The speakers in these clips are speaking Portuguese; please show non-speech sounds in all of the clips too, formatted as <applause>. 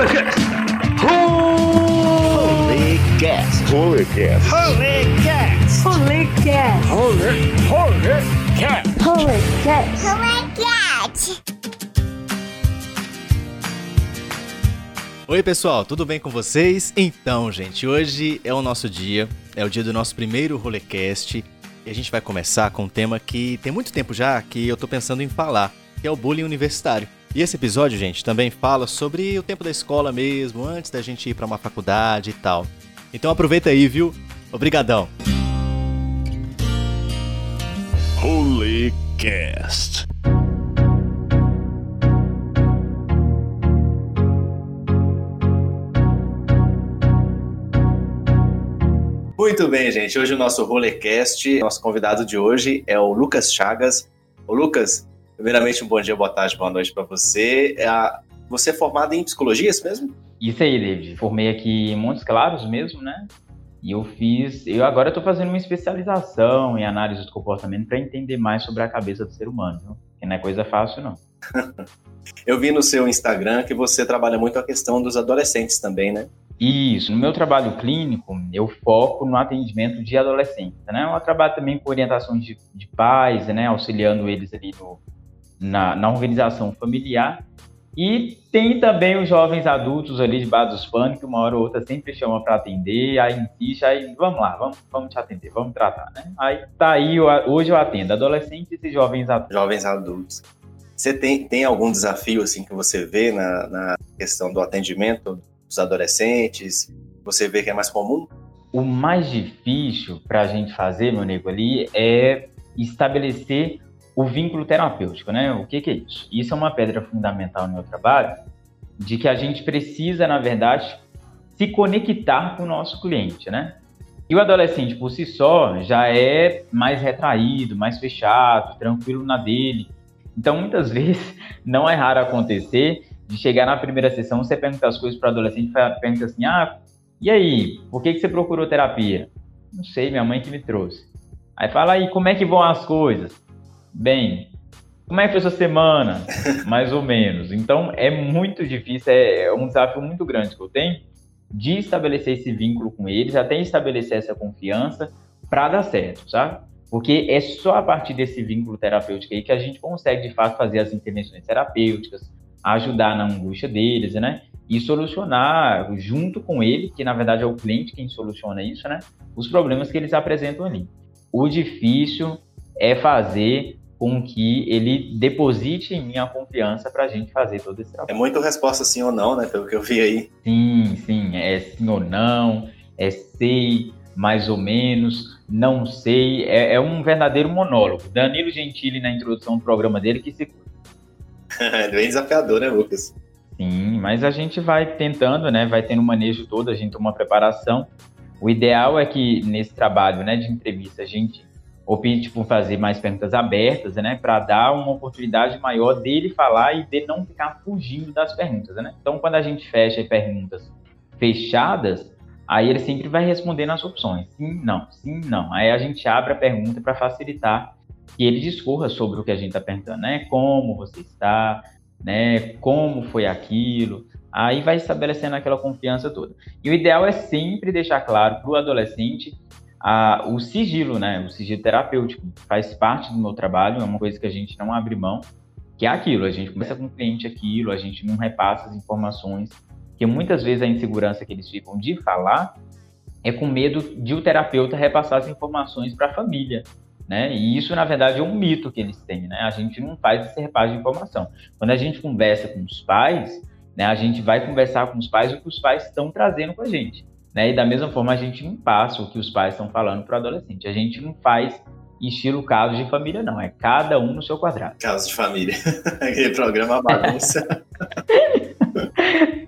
Holycast! Holycast! Holycast! Holycast! Holycast! Holycast! Holycast! Holycast! Oi, pessoal, tudo bem com vocês? Então, gente, hoje é o nosso dia, é o dia do nosso primeiro Rolecast e a gente vai começar com um tema que tem muito tempo já que eu tô pensando em falar, que é o bullying universitário. E esse episódio, gente, também fala sobre o tempo da escola mesmo, antes da gente ir para uma faculdade e tal. Então aproveita aí, viu? Obrigadão. Holycast! Muito bem, gente. Hoje o nosso Rolecast, nosso convidado de hoje é o Lucas Chagas. Ô, Lucas, primeiramente um bom dia, boa tarde, boa noite para você. É Você é formado em psicologia, é isso mesmo? Isso aí, David. Formei aqui em Montes Claros mesmo, né? E eu fiz. Eu agora estou fazendo uma especialização em análise do comportamento para entender mais sobre a cabeça do ser humano, viu? Que não é coisa fácil, não. <laughs> Eu vi no seu Instagram que você trabalha muito a questão dos adolescentes também, né? Isso, no meu trabalho clínico, eu foco no atendimento de adolescentes, né? Eu trabalho também com orientação de, de pais, né? Auxiliando eles ali no, na, na organização familiar. E tem também os jovens adultos ali de base dos panos, que uma hora ou outra sempre chama para atender, aí insiste, aí vamos lá, vamos, vamos te atender, vamos tratar, né? Aí tá aí, eu- hoje eu atendo adolescentes e jovens adultos. Jovens adultos. Você tem, tem algum desafio assim que você vê na, na questão do atendimento dos adolescentes? Você vê que é mais comum? O mais difícil para a gente fazer, meu nego, ali é estabelecer o vínculo terapêutico, né? O que, que é isso? Isso é uma pedra fundamental no meu trabalho, de que a gente precisa, na verdade, se conectar com o nosso cliente, né? E o adolescente, por si só, já é mais retraído, mais fechado, tranquilo na dele. Então, muitas <laughs> vezes, não é raro acontecer de chegar na primeira sessão, você pergunta as coisas para o adolescente, pergunta assim, ah, e aí, por que, que você procurou terapia? Não sei, minha mãe que me trouxe. Aí fala aí, como é que vão as coisas? Bem, como é que foi sua semana? Mais ou menos. Então é muito difícil, é é um desafio muito grande que eu tenho de estabelecer esse vínculo com eles, até estabelecer essa confiança para dar certo, sabe? Porque é só a partir desse vínculo terapêutico aí que a gente consegue de fato fazer as intervenções terapêuticas, ajudar na angústia deles, né? e solucionar junto com ele, que na verdade é o cliente quem soluciona isso, né? Os problemas que eles apresentam ali. O difícil é fazer com que ele deposite em mim a confiança para a gente fazer todo esse É trabalho. muito resposta sim ou não, né? Pelo que eu vi aí. Sim, sim, é sim ou não, é sei, mais ou menos, não sei, é, é um verdadeiro monólogo. Danilo Gentili, na introdução do programa dele, que se <laughs> É bem desafiador, né, Lucas? Sim, mas a gente vai tentando, né? Vai tendo o manejo todo, a gente toma uma preparação. O ideal é que nesse trabalho, né, de entrevista, a gente opte por fazer mais perguntas abertas, né, para dar uma oportunidade maior dele falar e de não ficar fugindo das perguntas, né? Então, quando a gente fecha perguntas fechadas, aí ele sempre vai responder nas opções, sim, não, sim, não. Aí a gente abre a pergunta para facilitar que ele discorra sobre o que a gente está perguntando, né? Como você está, né? Como foi aquilo. Aí vai estabelecendo aquela confiança toda. E o ideal é sempre deixar claro para o adolescente a, o sigilo, né? O sigilo terapêutico. Faz parte do meu trabalho, é uma coisa que a gente não abre mão, que é aquilo. A gente começa com o cliente aquilo, a gente não repassa as informações, que muitas vezes a insegurança que eles ficam de falar é com medo de o terapeuta repassar as informações para a família. Né? E isso, na verdade, é um mito que eles têm, né? A gente não faz esse repasse de informação. Quando a gente conversa com os pais, né, a gente vai conversar com os pais o que os pais estão trazendo com a gente. Né? E da mesma forma, a gente não passa o que os pais estão falando para o adolescente. A gente não faz estilo caso de família, não. É cada um no seu quadrado. Caso de família. <laughs> Aquele programa bagunça. <laughs>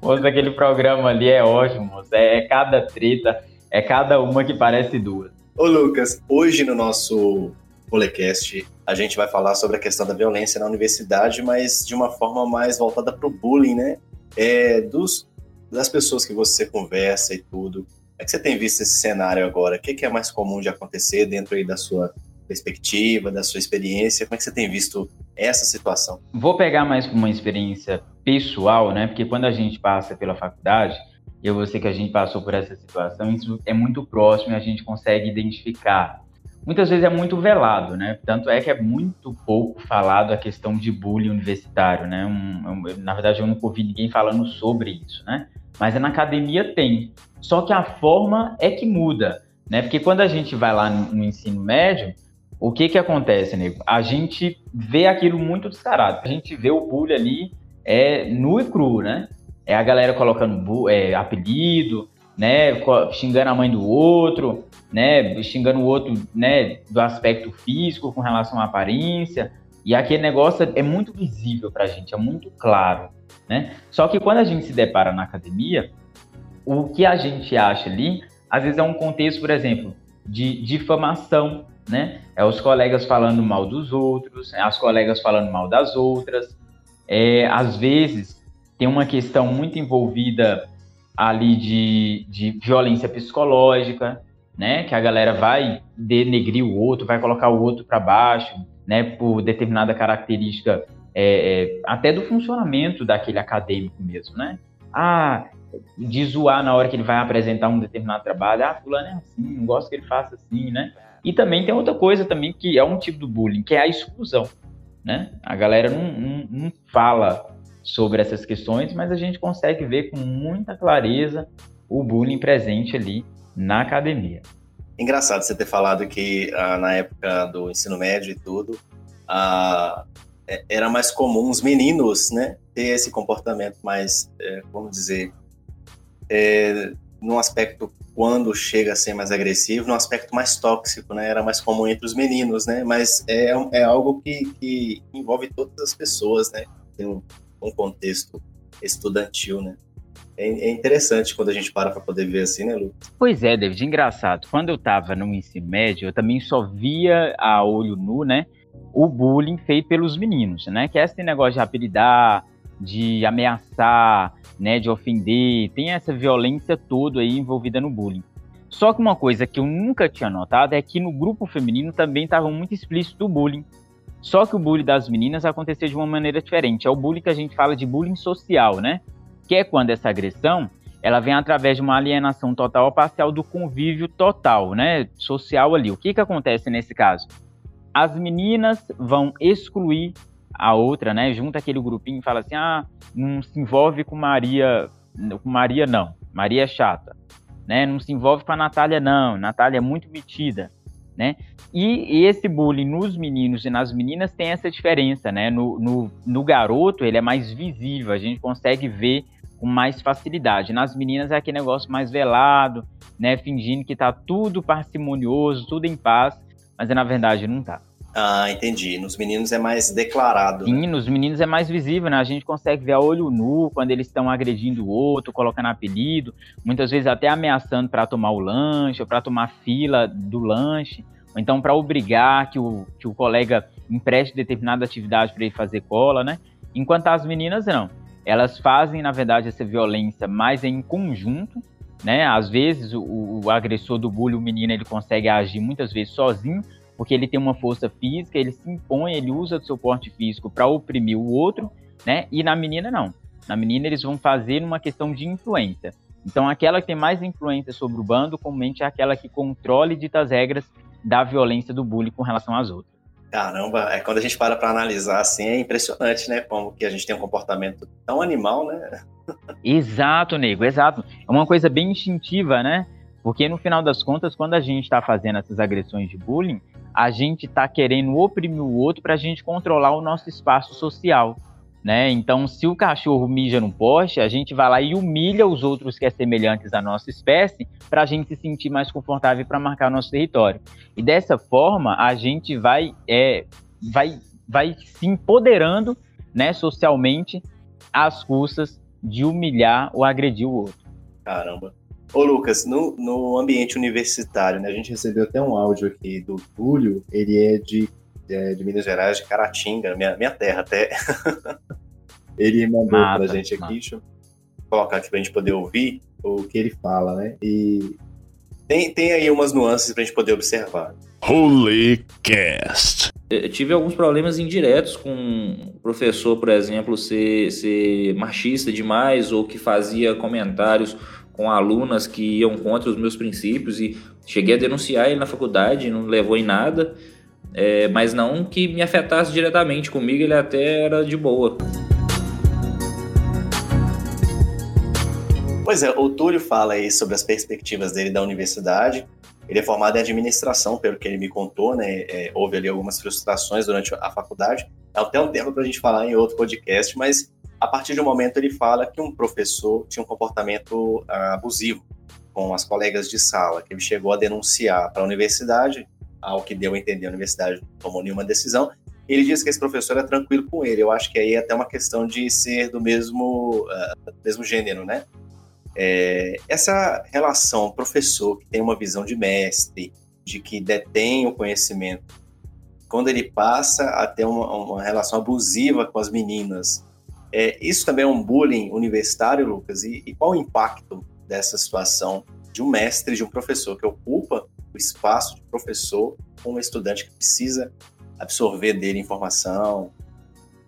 Moço, aquele programa ali é ótimo, moço. É, é cada treta, é cada uma que parece duas. Ô, Lucas, hoje no nosso Polecast, a gente vai falar sobre a questão da violência na universidade, mas de uma forma mais voltada para o bullying, né? É, dos, das pessoas que você conversa e tudo. É que você tem visto esse cenário agora? O que, é mais comum de acontecer dentro aí da sua perspectiva, da sua experiência? Como é que você tem visto essa situação? Vou pegar mais uma experiência pessoal, né? Porque quando a gente passa pela faculdade, eu vou que a gente passou por essa situação, isso é muito próximo e a gente consegue identificar. Muitas vezes é muito velado, né? Tanto é que é muito pouco falado a questão de bullying universitário, né? Um, um, na verdade, eu nunca ouvi ninguém falando sobre isso, né? Mas na academia tem. Só que a forma é que muda, né? Porque quando a gente vai lá no, no ensino médio, o que que acontece, nego? A gente vê aquilo muito descarado. A gente vê o bullying ali é nu e cru, né? É a galera colocando é, apelido, né? Xingando a mãe do outro, né? Xingando o outro, né? Do aspecto físico com relação à aparência. E aquele negócio é muito visível pra gente, é muito claro, né? Só que quando a gente se depara na academia, o que a gente acha ali, às vezes é um contexto, por exemplo, de difamação, né? É os colegas falando mal dos outros, é as colegas falando mal das outras. É, às vezes tem uma questão muito envolvida ali de, de violência psicológica, né? Que a galera vai denegrir o outro, vai colocar o outro para baixo, né? Por determinada característica é, é, até do funcionamento daquele acadêmico mesmo, né? Ah, de zoar na hora que ele vai apresentar um determinado trabalho. Ah, fulano é assim, não gosto que ele faça assim, né? E também tem outra coisa também que é um tipo do bullying, que é a exclusão, né? A galera não, não, não fala sobre essas questões, mas a gente consegue ver com muita clareza o bullying presente ali na academia. Engraçado você ter falado que ah, na época do ensino médio e tudo, ah, é, era mais comum os meninos, né, ter esse comportamento mais, é, vamos dizer, é, num aspecto quando chega a ser mais agressivo, num aspecto mais tóxico, né? Era mais comum entre os meninos, né? Mas é, é algo que, que envolve todas as pessoas, né? Tem um, um contexto estudantil, né? É, é interessante quando a gente para para poder ver assim, né, Lu? Pois é, David, engraçado. Quando eu estava no ensino médio, eu também só via a olho nu, né? O bullying feito pelos meninos, né? Que é esse negócio de apelidar, de ameaçar, né, de ofender, tem essa violência toda aí envolvida no bullying. Só que uma coisa que eu nunca tinha notado é que no grupo feminino também estava muito explícito o bullying. Só que o bullying das meninas acontecia de uma maneira diferente. É o bullying que a gente fala de bullying social, né? Que é quando essa agressão ela vem através de uma alienação total ou parcial do convívio total, né? Social ali. O que, que acontece nesse caso? As meninas vão excluir a outra, né? Junta aquele grupinho e fala assim: ah, não se envolve com Maria, com Maria não, Maria é chata, né? Não se envolve com a Natália não, Natália é muito metida, né? E esse bullying nos meninos e nas meninas tem essa diferença, né? No, no, no garoto ele é mais visível, a gente consegue ver com mais facilidade. Nas meninas é aquele negócio mais velado, né? Fingindo que tá tudo parcimonioso, tudo em paz, mas na verdade não tá. Ah, entendi. Nos meninos é mais declarado. Sim, né? nos meninos é mais visível, né? A gente consegue ver a olho nu quando eles estão agredindo o outro, colocando apelido, muitas vezes até ameaçando para tomar o lanche, ou para tomar fila do lanche, ou então para obrigar que o, que o colega empreste determinada atividade para ele fazer cola, né? Enquanto as meninas não. Elas fazem, na verdade, essa violência mais em conjunto, né? Às vezes o, o agressor do bullying, o menino, ele consegue agir muitas vezes sozinho, porque ele tem uma força física, ele se impõe, ele usa do seu porte físico para oprimir o outro, né? E na menina não. Na menina eles vão fazer uma questão de influência. Então aquela que tem mais influência sobre o bando, comumente é aquela que controla e dita as regras da violência do bullying com relação às outras. Caramba, é quando a gente para para analisar assim, é impressionante, né? Como que a gente tem um comportamento tão animal, né? exato, nego, exato. É uma coisa bem instintiva, né? Porque no final das contas, quando a gente está fazendo essas agressões de bullying, a gente está querendo oprimir o outro para a gente controlar o nosso espaço social. Né? Então, se o cachorro mija no poste, a gente vai lá e humilha os outros que é semelhantes à nossa espécie para a gente se sentir mais confortável para marcar nosso território. E dessa forma, a gente vai, é, vai, vai se empoderando né, socialmente às custas de humilhar ou agredir o outro. Caramba. Ô Lucas, no, no ambiente universitário, né, a gente recebeu até um áudio aqui do Túlio, ele é de, é, de Minas Gerais, de Caratinga, minha, minha terra até. <laughs> ele mandou mata, pra gente aqui, deixa eu colocar aqui pra gente poder ouvir o que ele fala, né? E tem, tem aí umas nuances pra gente poder observar. Holy Cast. Eu tive alguns problemas indiretos com o professor, por exemplo, ser, ser machista demais ou que fazia comentários com alunas que iam contra os meus princípios e cheguei a denunciar ele na faculdade, não levou em nada, é, mas não que me afetasse diretamente comigo, ele até era de boa. Pois é, o Túlio fala aí sobre as perspectivas dele da universidade. Ele é formado em administração, pelo que ele me contou, né? É, houve ali algumas frustrações durante a faculdade. É até um tema para a gente falar em outro podcast, mas a partir de um momento ele fala que um professor tinha um comportamento uh, abusivo com as colegas de sala, que ele chegou a denunciar para a universidade, ao que deu a entender, a universidade não tomou nenhuma decisão. Ele disse que esse professor é tranquilo com ele. Eu acho que aí é até uma questão de ser do mesmo, uh, mesmo gênero, né? É, essa relação professor que tem uma visão de mestre, de que detém o conhecimento, quando ele passa a ter uma, uma relação abusiva com as meninas, é, isso também é um bullying universitário, Lucas? E, e qual o impacto dessa situação de um mestre, de um professor que ocupa o espaço de professor com um estudante que precisa absorver dele informação,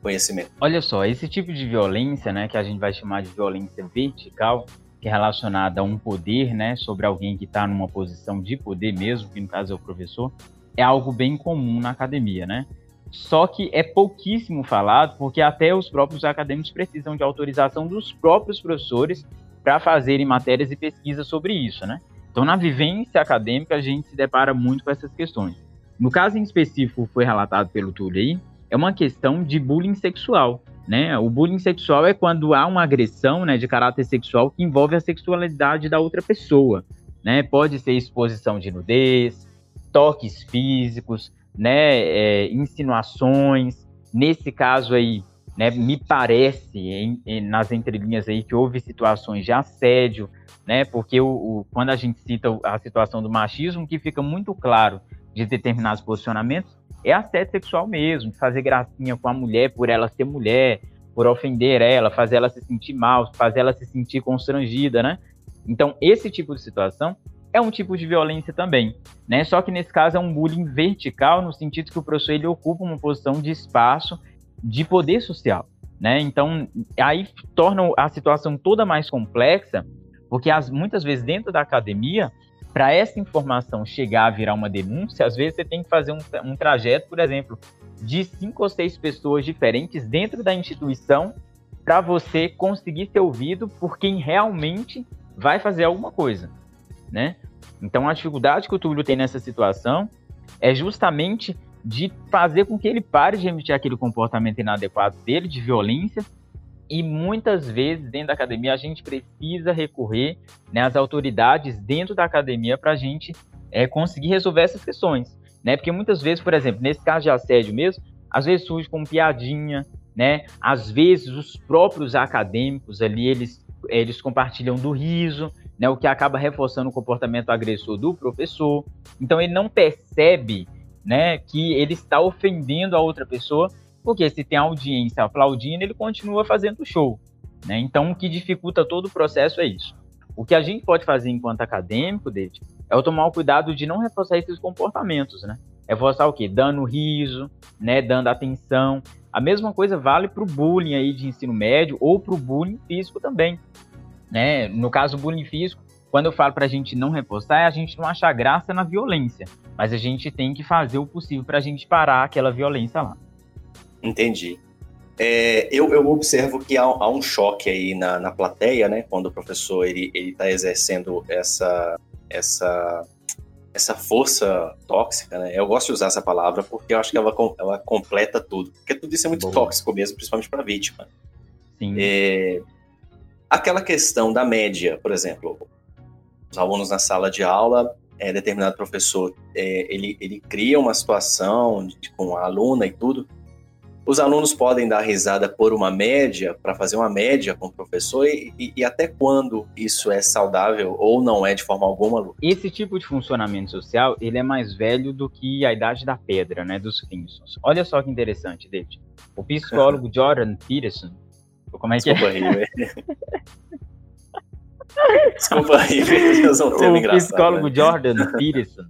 conhecimento? Olha só, esse tipo de violência, né, que a gente vai chamar de violência vertical, que é relacionada a um poder, né, sobre alguém que está numa posição de poder mesmo, que no caso é o professor, é algo bem comum na academia, né? Só que é pouquíssimo falado, porque até os próprios acadêmicos precisam de autorização dos próprios professores para fazerem matérias e pesquisas sobre isso, né? Então, na vivência acadêmica, a gente se depara muito com essas questões. No caso em específico, foi relatado pelo Túlio aí, é uma questão de bullying sexual. Né? O bullying sexual é quando há uma agressão né, de caráter sexual que envolve a sexualidade da outra pessoa. Né? Pode ser exposição de nudez, toques físicos, né, é, insinuações. Nesse caso aí, né, me parece, em, em, nas entrelinhas aí, que houve situações de assédio, né, porque o, o, quando a gente cita a situação do machismo, que fica muito claro de determinados posicionamentos, é assédio sexual mesmo, fazer gracinha com a mulher por ela ser mulher, por ofender ela, fazer ela se sentir mal, fazer ela se sentir constrangida, né? Então, esse tipo de situação é um tipo de violência também, né? Só que nesse caso é um bullying vertical, no sentido que o professor ele ocupa uma posição de espaço de poder social, né? Então, aí torna a situação toda mais complexa, porque as, muitas vezes dentro da academia para essa informação chegar a virar uma denúncia, às vezes você tem que fazer um, um trajeto, por exemplo, de cinco ou seis pessoas diferentes dentro da instituição para você conseguir ser ouvido por quem realmente vai fazer alguma coisa, né? Então a dificuldade que o Túlio tem nessa situação é justamente de fazer com que ele pare de emitir aquele comportamento inadequado dele, de violência, e muitas vezes, dentro da academia, a gente precisa recorrer né, às autoridades dentro da academia para a gente é, conseguir resolver essas questões. Né? Porque muitas vezes, por exemplo, nesse caso de assédio mesmo, às vezes surge como piadinha, né? Às vezes os próprios acadêmicos ali, eles, eles compartilham do riso, né? O que acaba reforçando o comportamento agressor do professor. Então ele não percebe, né, que ele está ofendendo a outra pessoa porque se tem audiência aplaudindo, ele continua fazendo show. Né? Então, o que dificulta todo o processo é isso. O que a gente pode fazer enquanto acadêmico, David, é tomar o cuidado de não reforçar esses comportamentos, né? Reforçar o quê? Dando riso, né? Dando atenção. A mesma coisa vale para o bullying aí de ensino médio ou para o bullying físico também, né? No caso, o bullying físico, quando eu falo para a gente não reforçar, é a gente não achar graça na violência, mas a gente tem que fazer o possível para a gente parar aquela violência lá. Entendi. É, eu, eu, observo que há, há, um choque aí na, na plateia, né? Quando o professor ele está exercendo essa, essa, essa força tóxica, né? Eu gosto de usar essa palavra porque eu acho que ela, ela completa tudo. Porque tudo isso é muito Boa. tóxico mesmo, principalmente para a vítima. Sim. É, aquela questão da média, por exemplo, os alunos na sala de aula, é, determinado professor, é, ele, ele cria uma situação de, com a aluna e tudo, os alunos podem dar risada por uma média, para fazer uma média com o professor, e, e, e, até quando isso é saudável ou não é de forma alguma, Lu? Esse tipo de funcionamento social, ele é mais velho do que a idade da pedra, né, dos Simpsons. Olha só que interessante, David. O psicólogo <laughs> Jordan Peterson, como é que Desculpa é? <laughs> Aí, Desculpa aí, <laughs> O engraçado, psicólogo né? Jordan Peterson,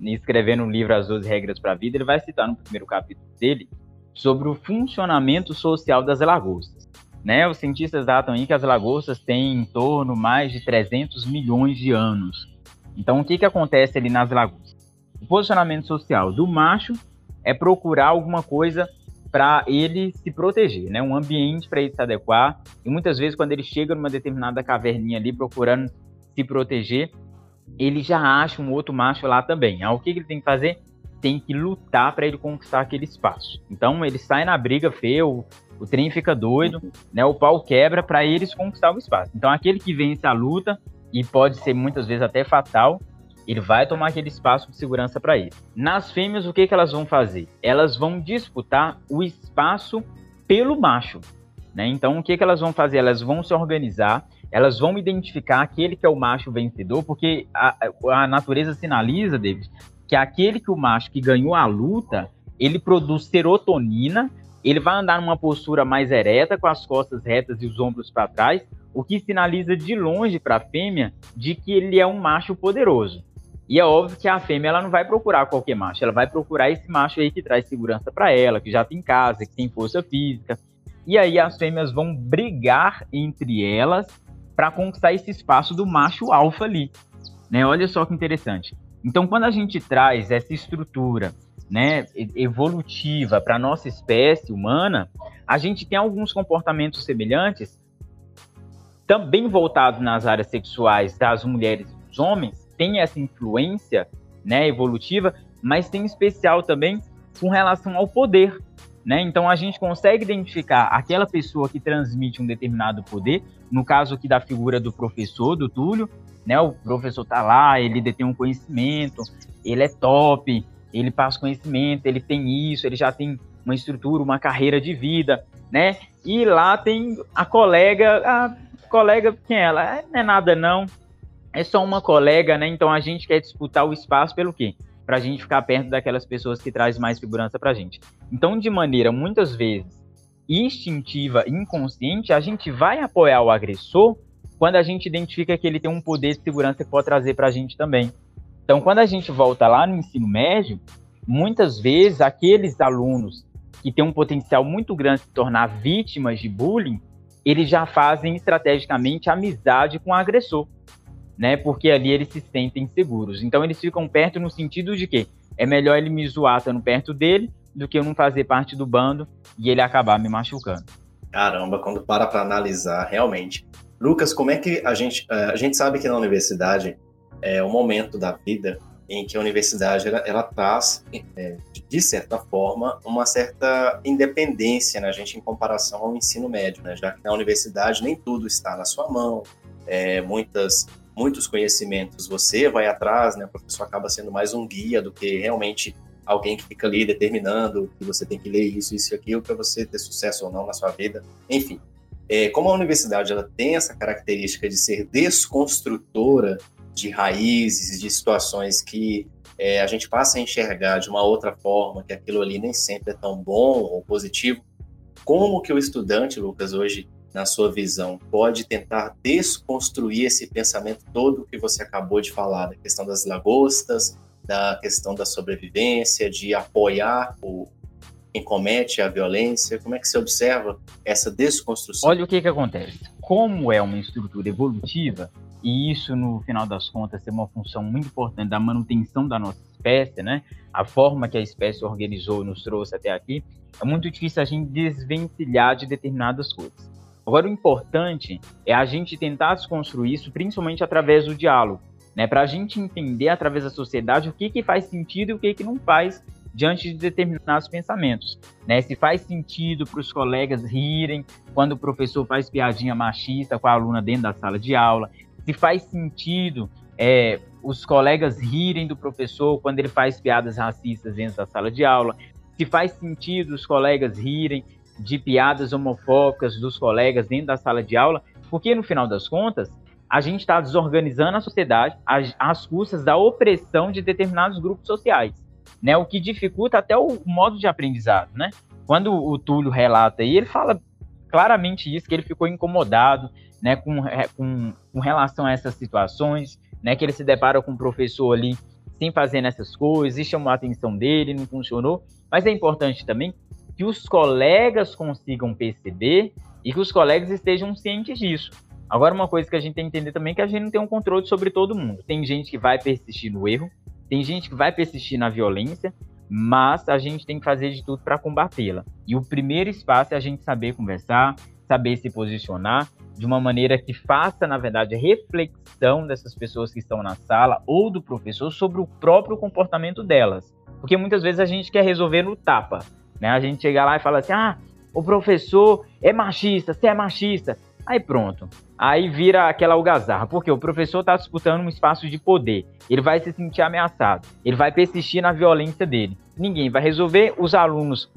escrevendo o livro As 12 Regras para a Vida, ele vai citar no primeiro capítulo dele sobre o funcionamento social das lagostas. Né? Os cientistas datam aí que as lagostas têm em torno mais de 300 milhões de anos. Então, o que, que acontece ali nas lagostas? O posicionamento social do macho é procurar alguma coisa para ele se proteger, né? Um ambiente para ele se adequar. E muitas vezes, quando ele chega numa determinada caverninha ali procurando se proteger, ele já acha um outro macho lá também. Aí, o que, que ele tem que fazer? Tem que lutar para ele conquistar aquele espaço. Então, ele sai na briga feio, o trem fica doido, né? O pau quebra para eles conquistar o espaço. Então, aquele que vence a luta, e pode ser muitas vezes até fatal, ele vai tomar aquele espaço de segurança para ele. Nas fêmeas, o que, que elas vão fazer? Elas vão disputar o espaço pelo macho. Né? Então, o que, que elas vão fazer? Elas vão se organizar, elas vão identificar aquele que é o macho vencedor, porque a, a natureza sinaliza, David, que aquele que o macho que ganhou a luta, ele produz serotonina, ele vai andar numa postura mais ereta, com as costas retas e os ombros para trás, o que sinaliza de longe para a fêmea de que ele é um macho poderoso. E é óbvio que a fêmea ela não vai procurar qualquer macho, ela vai procurar esse macho aí que traz segurança para ela, que já tem casa, que tem força física. E aí as fêmeas vão brigar entre elas para conquistar esse espaço do macho alfa ali. Né? Olha só que interessante. Então, quando a gente traz essa estrutura né, evolutiva para a nossa espécie humana, a gente tem alguns comportamentos semelhantes, também voltados nas áreas sexuais das mulheres e dos homens, tem essa influência né, evolutiva, mas tem especial também com relação ao poder. Né? Então a gente consegue identificar aquela pessoa que transmite um determinado poder, no caso aqui da figura do professor, do Túlio, né? O professor tá lá, ele detém um conhecimento, ele é top, ele passa conhecimento, ele tem isso, ele já tem uma estrutura, uma carreira de vida, né? E lá tem a colega, a colega, quem é ela? É, não é nada não, é só uma colega, né? Então a gente quer disputar o espaço pelo quê? Para a gente ficar perto daquelas pessoas que trazem mais segurança para a gente. Então, de maneira muitas vezes instintiva, inconsciente, a gente vai apoiar o agressor quando a gente identifica que ele tem um poder de segurança que pode trazer para a gente também. Então, quando a gente volta lá no ensino médio, muitas vezes aqueles alunos que têm um potencial muito grande de se tornar vítimas de bullying, eles já fazem estrategicamente amizade com o agressor né? Porque ali eles se sentem seguros. Então eles ficam perto no sentido de que é melhor ele me zoar estando perto dele do que eu não fazer parte do bando e ele acabar me machucando. Caramba, quando para para analisar, realmente. Lucas, como é que a gente. Eh, a gente sabe que na universidade é o momento da vida em que a universidade ela, ela traz, é, de certa forma, uma certa independência na gente em comparação ao ensino médio, né? já que na universidade nem tudo está na sua mão, é, muitas muitos conhecimentos, você vai atrás, né? O professor acaba sendo mais um guia do que realmente alguém que fica ali determinando que você tem que ler isso, isso e aquilo para você ter sucesso ou não na sua vida. Enfim, é, como a universidade ela tem essa característica de ser desconstrutora de raízes, de situações que é, a gente passa a enxergar de uma outra forma, que aquilo ali nem sempre é tão bom ou positivo, como que o estudante, Lucas, hoje na sua visão, pode tentar desconstruir esse pensamento todo que você acabou de falar, da questão das lagostas, da questão da sobrevivência, de apoiar o, quem comete a violência? Como é que você observa essa desconstrução? Olha o que, que acontece. Como é uma estrutura evolutiva, e isso, no final das contas, tem uma função muito importante da manutenção da nossa espécie, né? A forma que a espécie organizou e nos trouxe até aqui, é muito difícil a gente desvencilhar de determinadas coisas. Agora, o importante é a gente tentar desconstruir isso, principalmente através do diálogo, né? Para a gente entender através da sociedade o que, que faz sentido e o que, que não faz diante de determinados pensamentos, né? Se faz sentido para os colegas rirem quando o professor faz piadinha machista com a aluna dentro da sala de aula, se faz sentido é, os colegas rirem do professor quando ele faz piadas racistas dentro da sala de aula, se faz sentido os colegas rirem de piadas homofóbicas dos colegas dentro da sala de aula, porque no final das contas, a gente está desorganizando a sociedade às, às custas da opressão de determinados grupos sociais, né? O que dificulta até o modo de aprendizado, né? Quando o Túlio relata aí, ele fala claramente isso, que ele ficou incomodado, né, com, com, com relação a essas situações, né, que ele se depara com um professor ali sem fazer nessas coisas, e chamou a atenção dele, não funcionou. Mas é importante também que os colegas consigam perceber e que os colegas estejam cientes disso. Agora, uma coisa que a gente tem que entender também é que a gente não tem um controle sobre todo mundo. Tem gente que vai persistir no erro, tem gente que vai persistir na violência, mas a gente tem que fazer de tudo para combatê-la. E o primeiro espaço é a gente saber conversar, saber se posicionar de uma maneira que faça, na verdade, reflexão dessas pessoas que estão na sala ou do professor sobre o próprio comportamento delas. Porque muitas vezes a gente quer resolver no tapa. Né? A gente chega lá e fala assim: ah, o professor é machista, você é machista. Aí pronto. Aí vira aquela algazarra, porque o professor está disputando um espaço de poder. Ele vai se sentir ameaçado. Ele vai persistir na violência dele. Ninguém vai resolver. Os alunos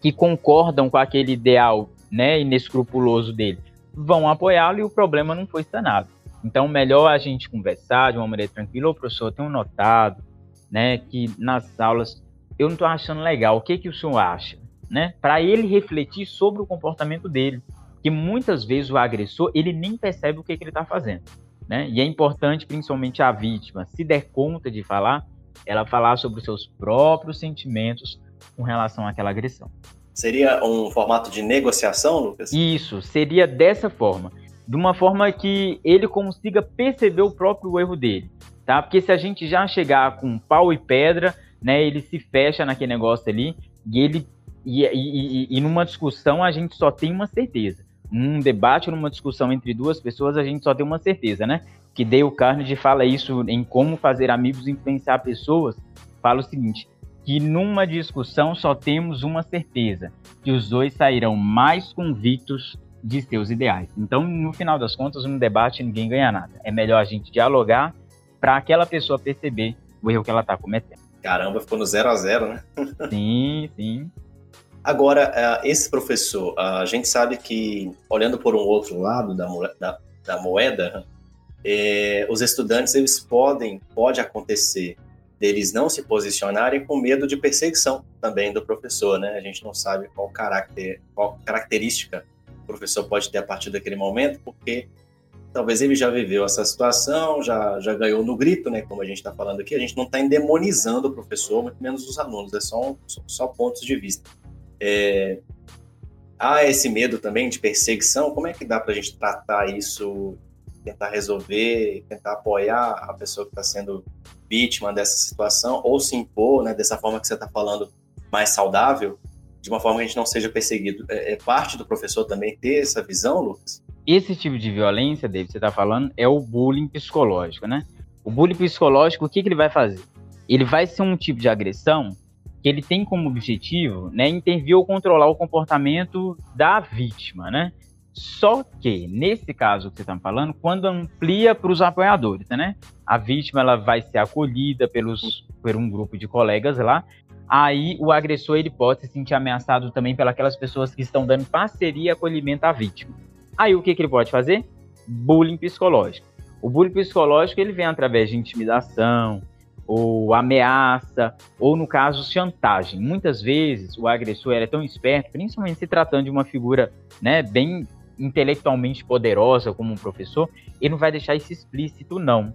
que concordam com aquele ideal né, inescrupuloso dele vão apoiá-lo e o problema não foi sanado. Então, melhor a gente conversar de uma maneira tranquila. O professor, um notado né, que nas aulas eu não estou achando legal. O que, que o senhor acha? Né? Para ele refletir sobre o comportamento dele. Que muitas vezes o agressor ele nem percebe o que, que ele está fazendo. Né? E é importante, principalmente a vítima, se der conta de falar, ela falar sobre os seus próprios sentimentos com relação àquela agressão. Seria um formato de negociação, Lucas? Isso, seria dessa forma. De uma forma que ele consiga perceber o próprio erro dele, tá? Porque se a gente já chegar com pau e pedra, né, ele se fecha naquele negócio ali e ele e, e, e, e numa discussão a gente só tem uma certeza. Num debate, numa discussão entre duas pessoas, a gente só tem uma certeza, né? Que Dale Carnegie fala isso em como fazer amigos influenciar pessoas. Fala o seguinte: que numa discussão só temos uma certeza, que os dois sairão mais convictos de seus ideais. Então, no final das contas, no debate ninguém ganha nada. É melhor a gente dialogar para aquela pessoa perceber o erro que ela está cometendo. Caramba, ficou no zero a zero, né? sim, sim. Agora, é, esse professor, a gente sabe que, olhando por um outro lado da, da, da moeda, é, os estudantes, eles podem, pode acontecer deles não se posicionarem com medo de perseguição também do professor, né? A gente não sabe qual caráter, qual característica o professor pode ter a partir daquele momento, porque talvez ele já viveu essa situação, já, já ganhou no grito, né? Como a gente está falando aqui, a gente não está endemonizando o professor, muito menos os alunos, é só, só, só pontos de vista. É, há esse medo também de perseguição, como é que dá para a gente tratar isso, tentar resolver, tentar apoiar a pessoa que está sendo vítima dessa situação ou se impor, né, dessa forma que você está falando, mais saudável, de uma forma que a gente não seja perseguido. É, é, parte do professor também ter essa visão, Lucas? Esse tipo de violência, David, você está falando, é o bullying psicológico, né? O bullying psicológico, o que, que ele vai fazer? Ele vai ser um tipo de agressão que ele tem como objetivo, né, intervir ou controlar o comportamento da vítima, né? Só que, nesse caso que você está falando, quando amplia para os apoiadores, né? A vítima ela vai ser acolhida pelos, por um grupo de colegas lá. Aí o agressor ele pode se sentir ameaçado também pelas pessoas que estão dando parceria e acolhimento à vítima. Aí o que, que ele pode fazer? Bullying psicológico. O bullying psicológico ele vem através de intimidação, ou ameaça, ou no caso chantagem. Muitas vezes o agressor é tão esperto, principalmente se tratando de uma figura né, bem intelectualmente poderosa como um professor, ele não vai deixar isso explícito, não.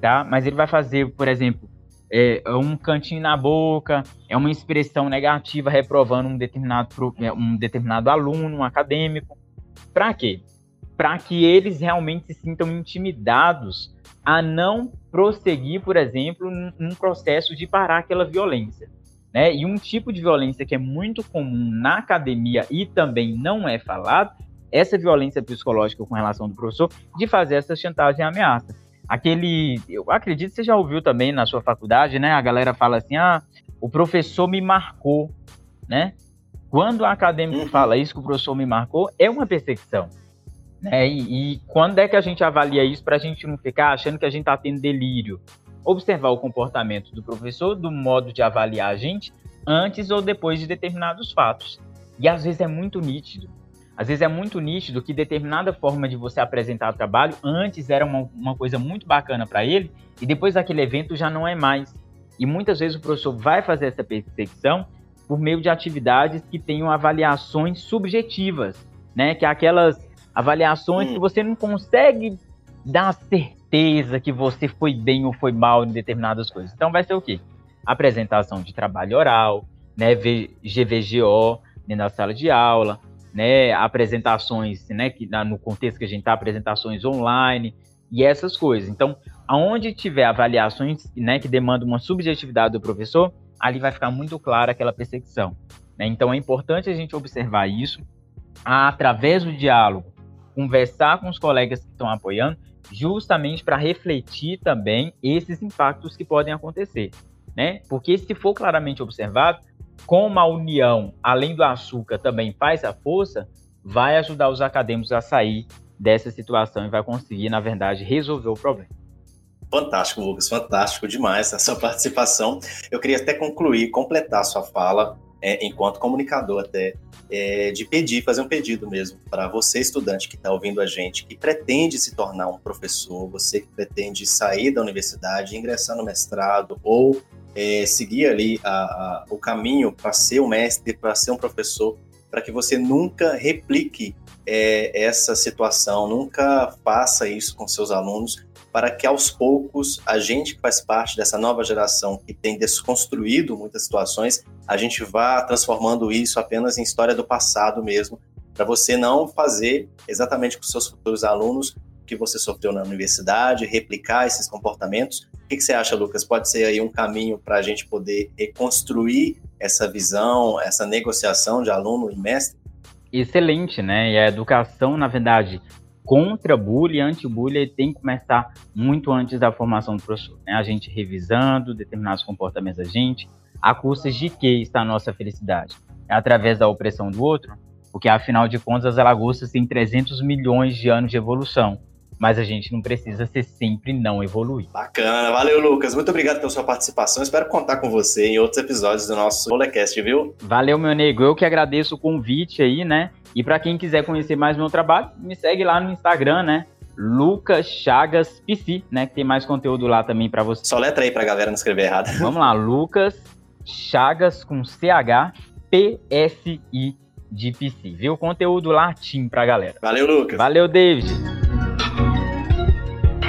Tá? Mas ele vai fazer, por exemplo, é, um cantinho na boca, é uma expressão negativa reprovando um determinado, é, um determinado aluno, um acadêmico. Para quê? Para que eles realmente se sintam intimidados a não prosseguir, por exemplo, num processo de parar aquela violência. Né? E um tipo de violência que é muito comum na academia e também não é falado essa violência psicológica com relação do professor de fazer essa chantagem e ameaça. Aquele, eu acredito que você já ouviu também na sua faculdade, né? A galera fala assim: ah, o professor me marcou, né? Quando o acadêmico uhum. fala isso, que o professor me marcou, é uma perseguição. Né? E, e quando é que a gente avalia isso para a gente não ficar achando que a gente está tendo delírio? Observar o comportamento do professor, do modo de avaliar a gente, antes ou depois de determinados fatos. E às vezes é muito nítido. Às vezes é muito nítido que determinada forma de você apresentar o trabalho antes era uma, uma coisa muito bacana para ele e depois daquele evento já não é mais. E muitas vezes o professor vai fazer essa percepção por meio de atividades que tenham avaliações subjetivas, né? Que é aquelas avaliações hum. que você não consegue dar certeza que você foi bem ou foi mal em determinadas coisas. Então vai ser o quê? Apresentação de trabalho oral, né, GVGO né, na sala de aula, né, apresentações, né, que no contexto que a gente está, apresentações online e essas coisas. Então, aonde tiver avaliações, né, que demandam uma subjetividade do professor, ali vai ficar muito clara aquela percepção. Né? Então, é importante a gente observar isso, através do diálogo, conversar com os colegas que estão apoiando, justamente para refletir também esses impactos que podem acontecer, né? Porque se for claramente observado, como a união, além do açúcar, também faz a força, vai ajudar os acadêmicos a sair dessa situação e vai conseguir, na verdade, resolver o problema. Fantástico, Lucas, fantástico demais a sua participação. Eu queria até concluir, completar a sua fala, é, enquanto comunicador até, é, de pedir, fazer um pedido mesmo para você, estudante que está ouvindo a gente, que pretende se tornar um professor, você que pretende sair da universidade, ingressar no mestrado ou é, seguir ali a, a, o caminho para ser um mestre, para ser um professor, para que você nunca replique é, essa situação, nunca faça isso com seus alunos, para que aos poucos a gente que faz parte dessa nova geração que tem desconstruído muitas situações, a gente vá transformando isso apenas em história do passado mesmo, para você não fazer exatamente com seus futuros alunos o que você sofreu na universidade, replicar esses comportamentos, que, que você acha, Lucas? Pode ser aí um caminho para a gente poder reconstruir essa visão, essa negociação de aluno e mestre? Excelente, né? E a educação, na verdade, contra bullying, anti-bullying, tem que começar muito antes da formação do professor. Né? A gente revisando determinados comportamentos da gente, a custas de que está a nossa felicidade? É através da opressão do outro? Porque, afinal de contas, as lagostas têm 300 milhões de anos de evolução mas a gente não precisa ser sempre não evoluir. Bacana, valeu Lucas, muito obrigado pela sua participação, espero contar com você em outros episódios do nosso Rolecast, viu? Valeu meu nego, eu que agradeço o convite aí, né? E para quem quiser conhecer mais meu trabalho, me segue lá no Instagram, né? Lucas Chagas PC, né? Que tem mais conteúdo lá também para você. Só letra aí pra galera não escrever errado. <laughs> Vamos lá, Lucas Chagas com CH PSI de PC, viu? Conteúdo latim pra galera. Valeu, Lucas. Valeu, David.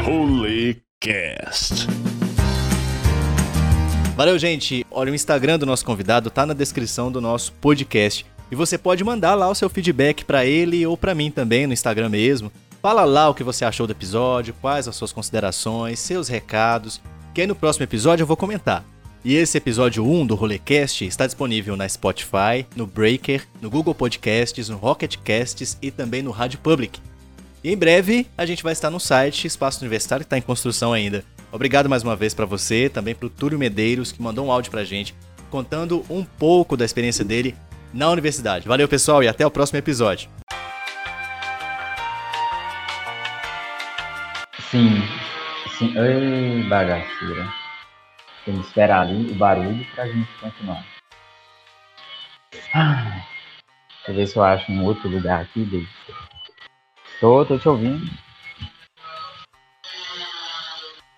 Holycast. Valeu, gente. Olha, o Instagram do nosso convidado tá na descrição do nosso podcast. E você pode mandar lá o seu feedback para ele ou para mim também no Instagram mesmo. Fala lá o que você achou do episódio, quais as suas considerações, seus recados, que aí no próximo episódio eu vou comentar. E esse episódio 1 do Rolecast está disponível na Spotify, no Breaker, no Google Podcasts, no Rocket Casts e também no Rádio Public. E em breve a gente vai estar no site Espaço Universitário, que está em construção ainda. Obrigado mais uma vez para você, também para o Túlio Medeiros, que mandou um áudio para a gente, contando um pouco da experiência dele na universidade. Valeu, pessoal, e até o próximo episódio. Sim, sim. Ei, bagaceira. Tem que esperar ali o barulho para a gente continuar. Ah, deixa eu ver se eu acho um outro lugar aqui. Tô, tô te ouvindo.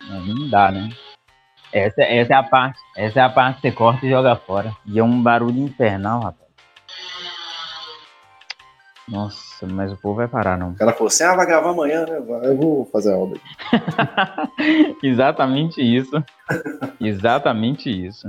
Não dá, né? Essa, essa é a parte. Essa é a parte que você corta e joga fora. E é um barulho infernal, rapaz. Nossa, mas o povo vai parar, não. O cara falou assim: ah, vai gravar amanhã, né? Eu vou fazer a obra. <laughs> Exatamente isso. Exatamente isso.